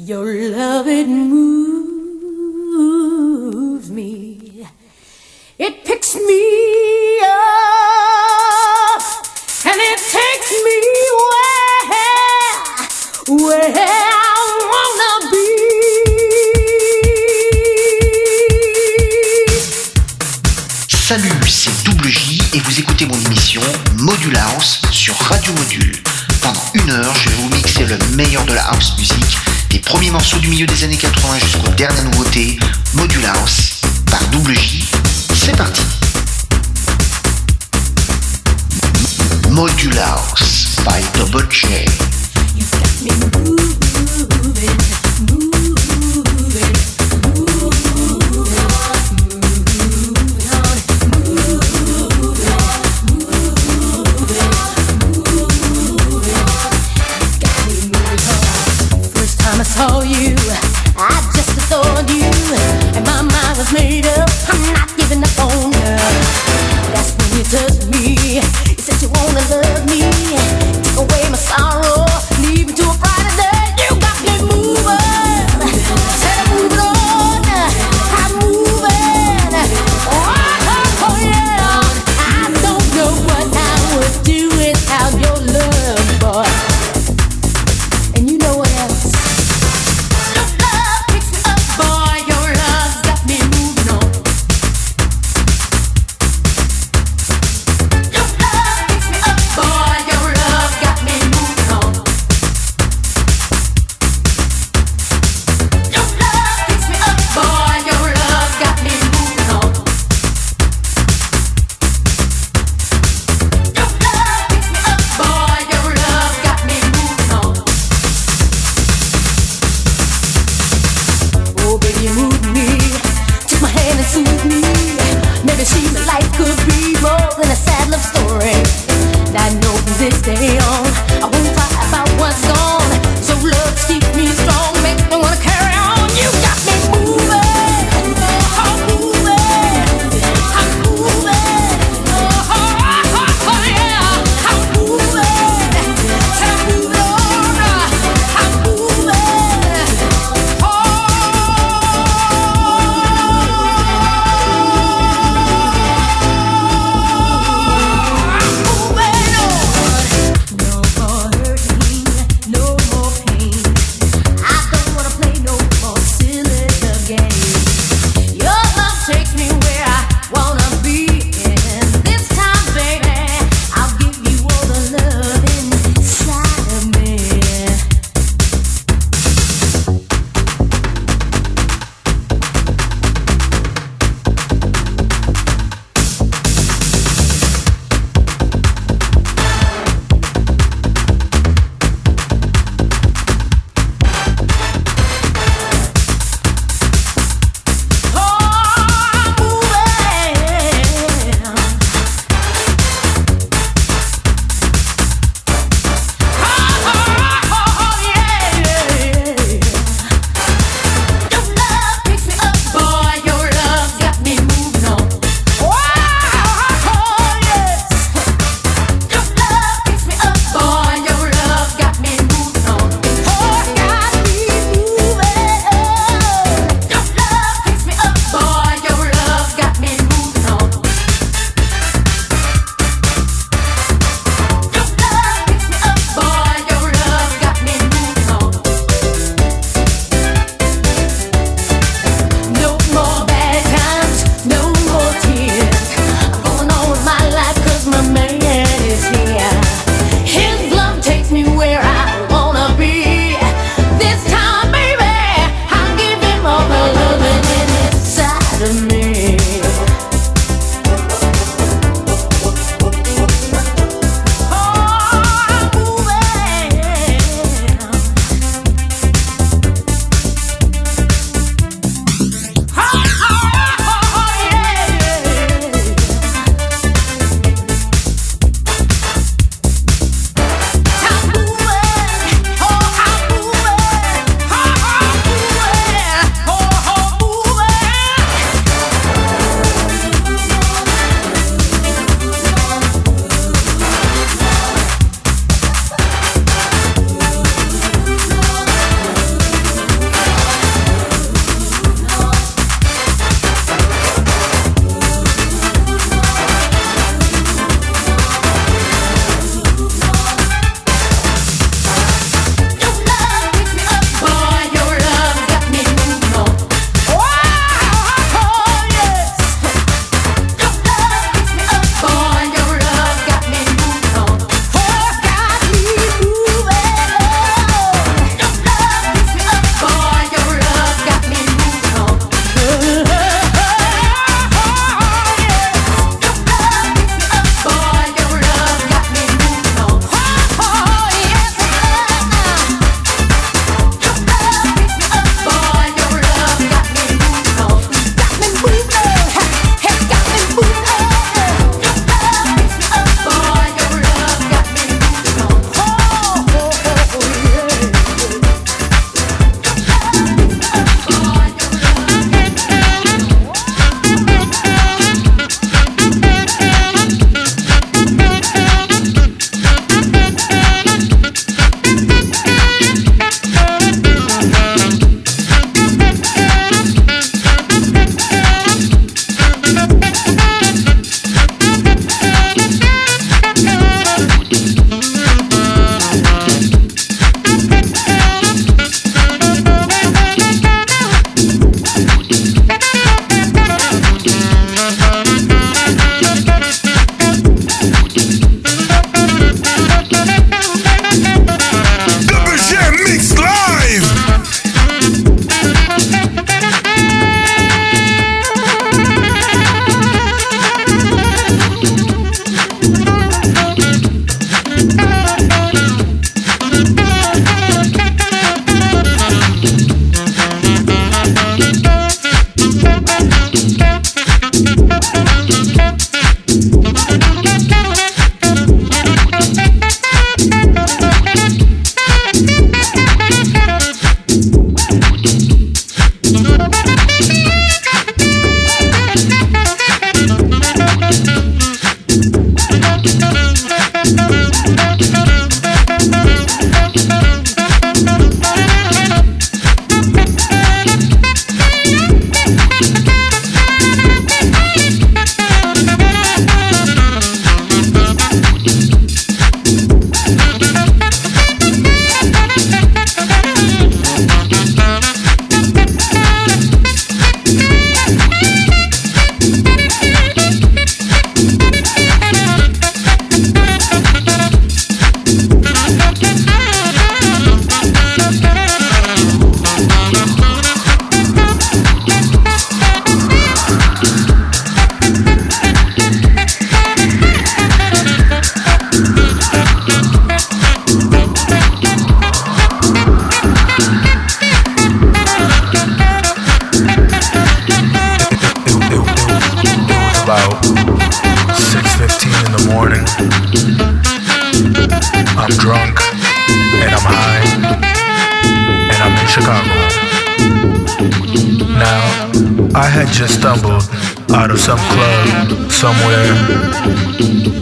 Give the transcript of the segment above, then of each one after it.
Your love it moves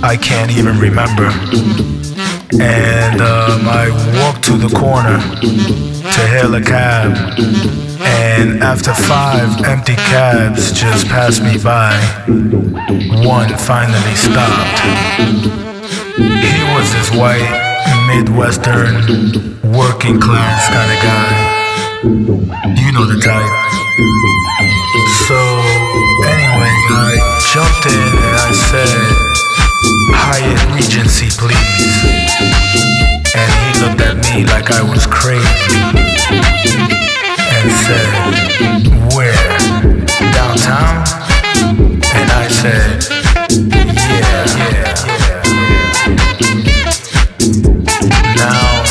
I can't even remember. And um, I walked to the corner to hail a cab. And after five empty cabs just passed me by, one finally stopped. He was this white, Midwestern, working class kind of guy. You know the type. So, anyway, I jumped in and I said, Hyatt Regency, please. And he looked at me like I was crazy and said, Where? Downtown? And I said, Yeah, yeah, yeah. Now,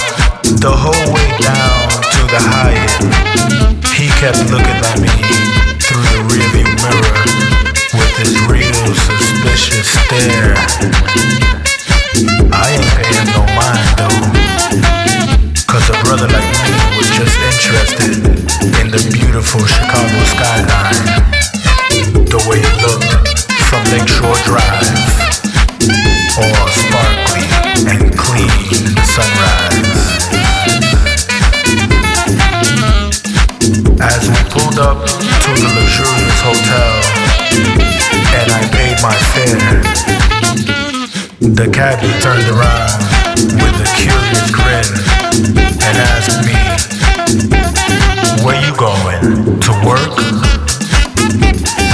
the whole way down to the Hyatt, he kept looking at me stare. I ain't paying no mind though. Cause a brother like me was just interested in the beautiful Chicago skyline. The cabbie turned around with a curious grin and asked me, Where you going? To work?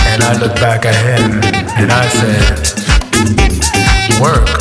And I looked back at him and I said, Work?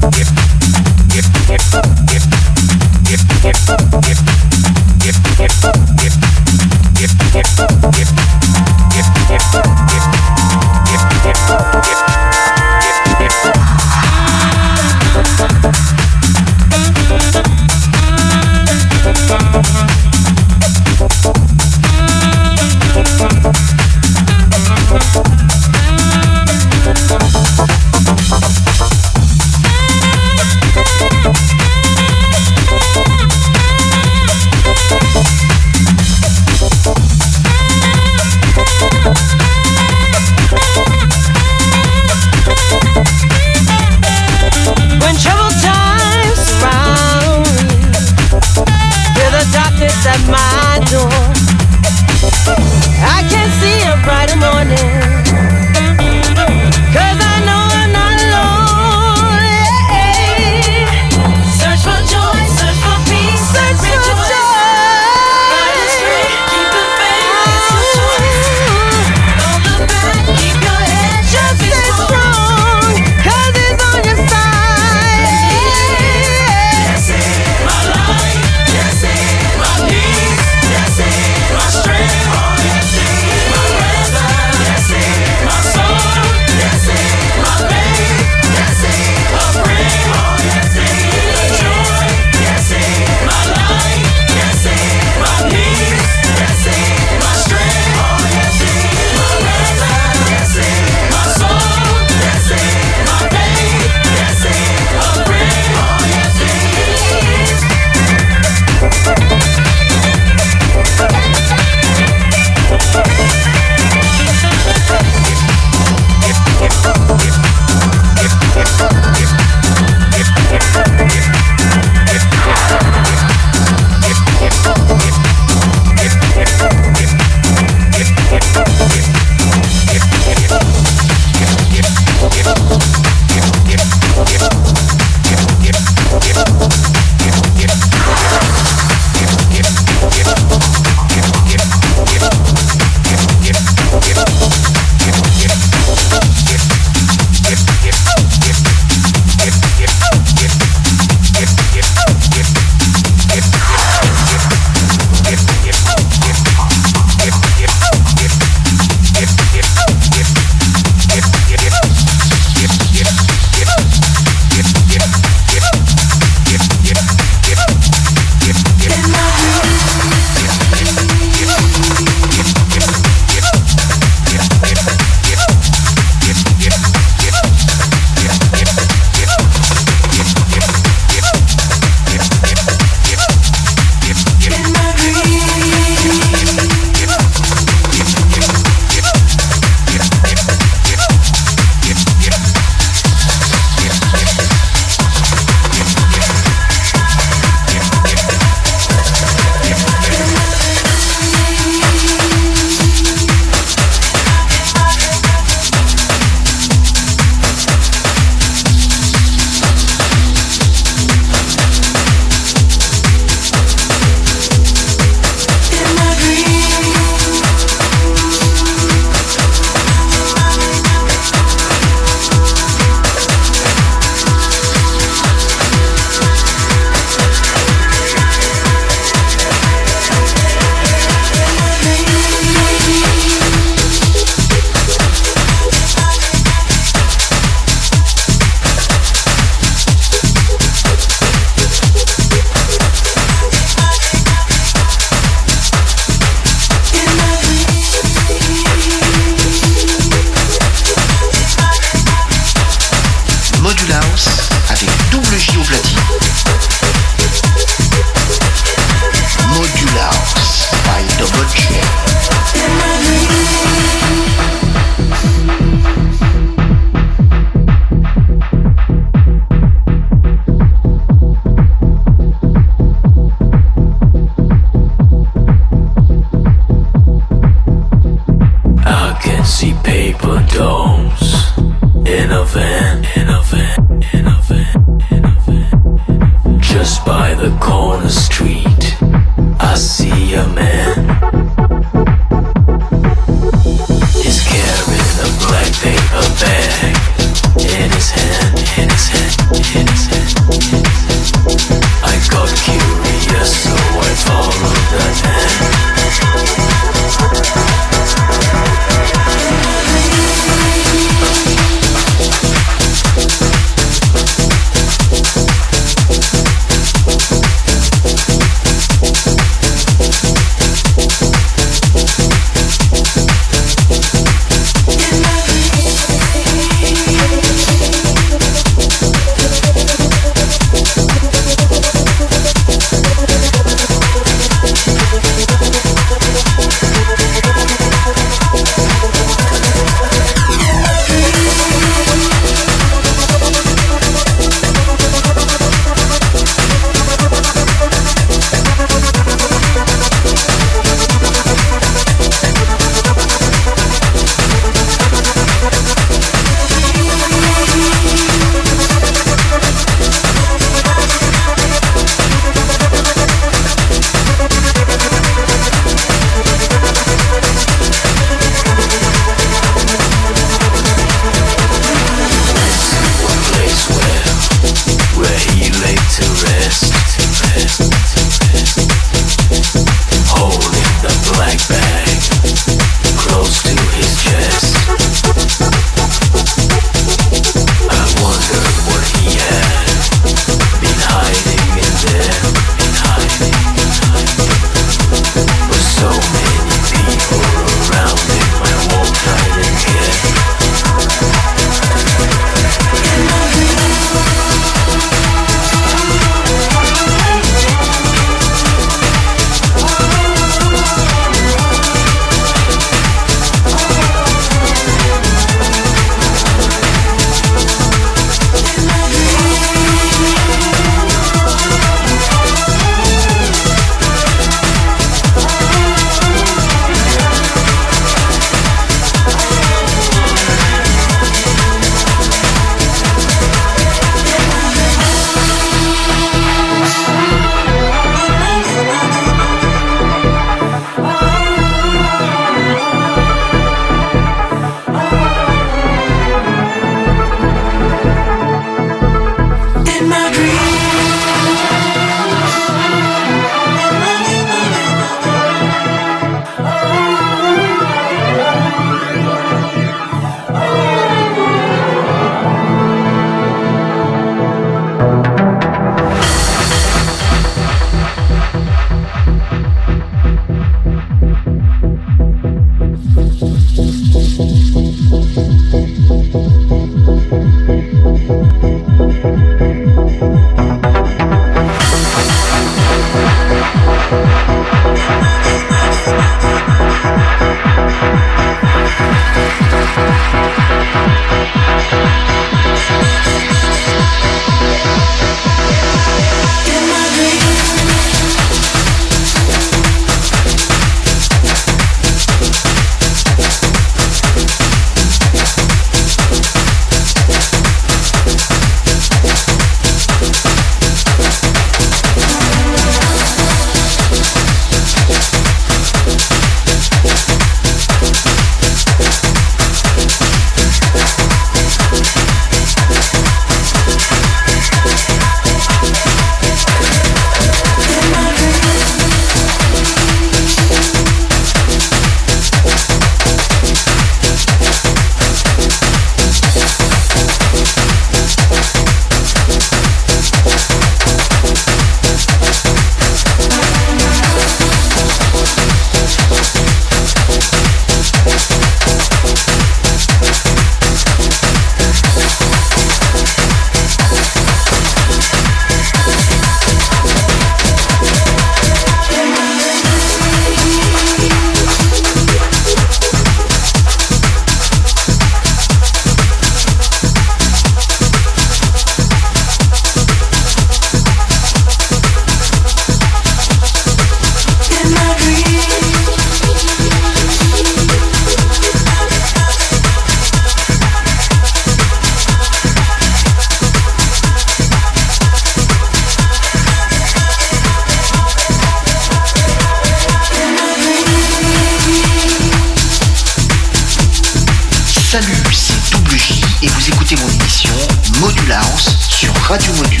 Radio Modul.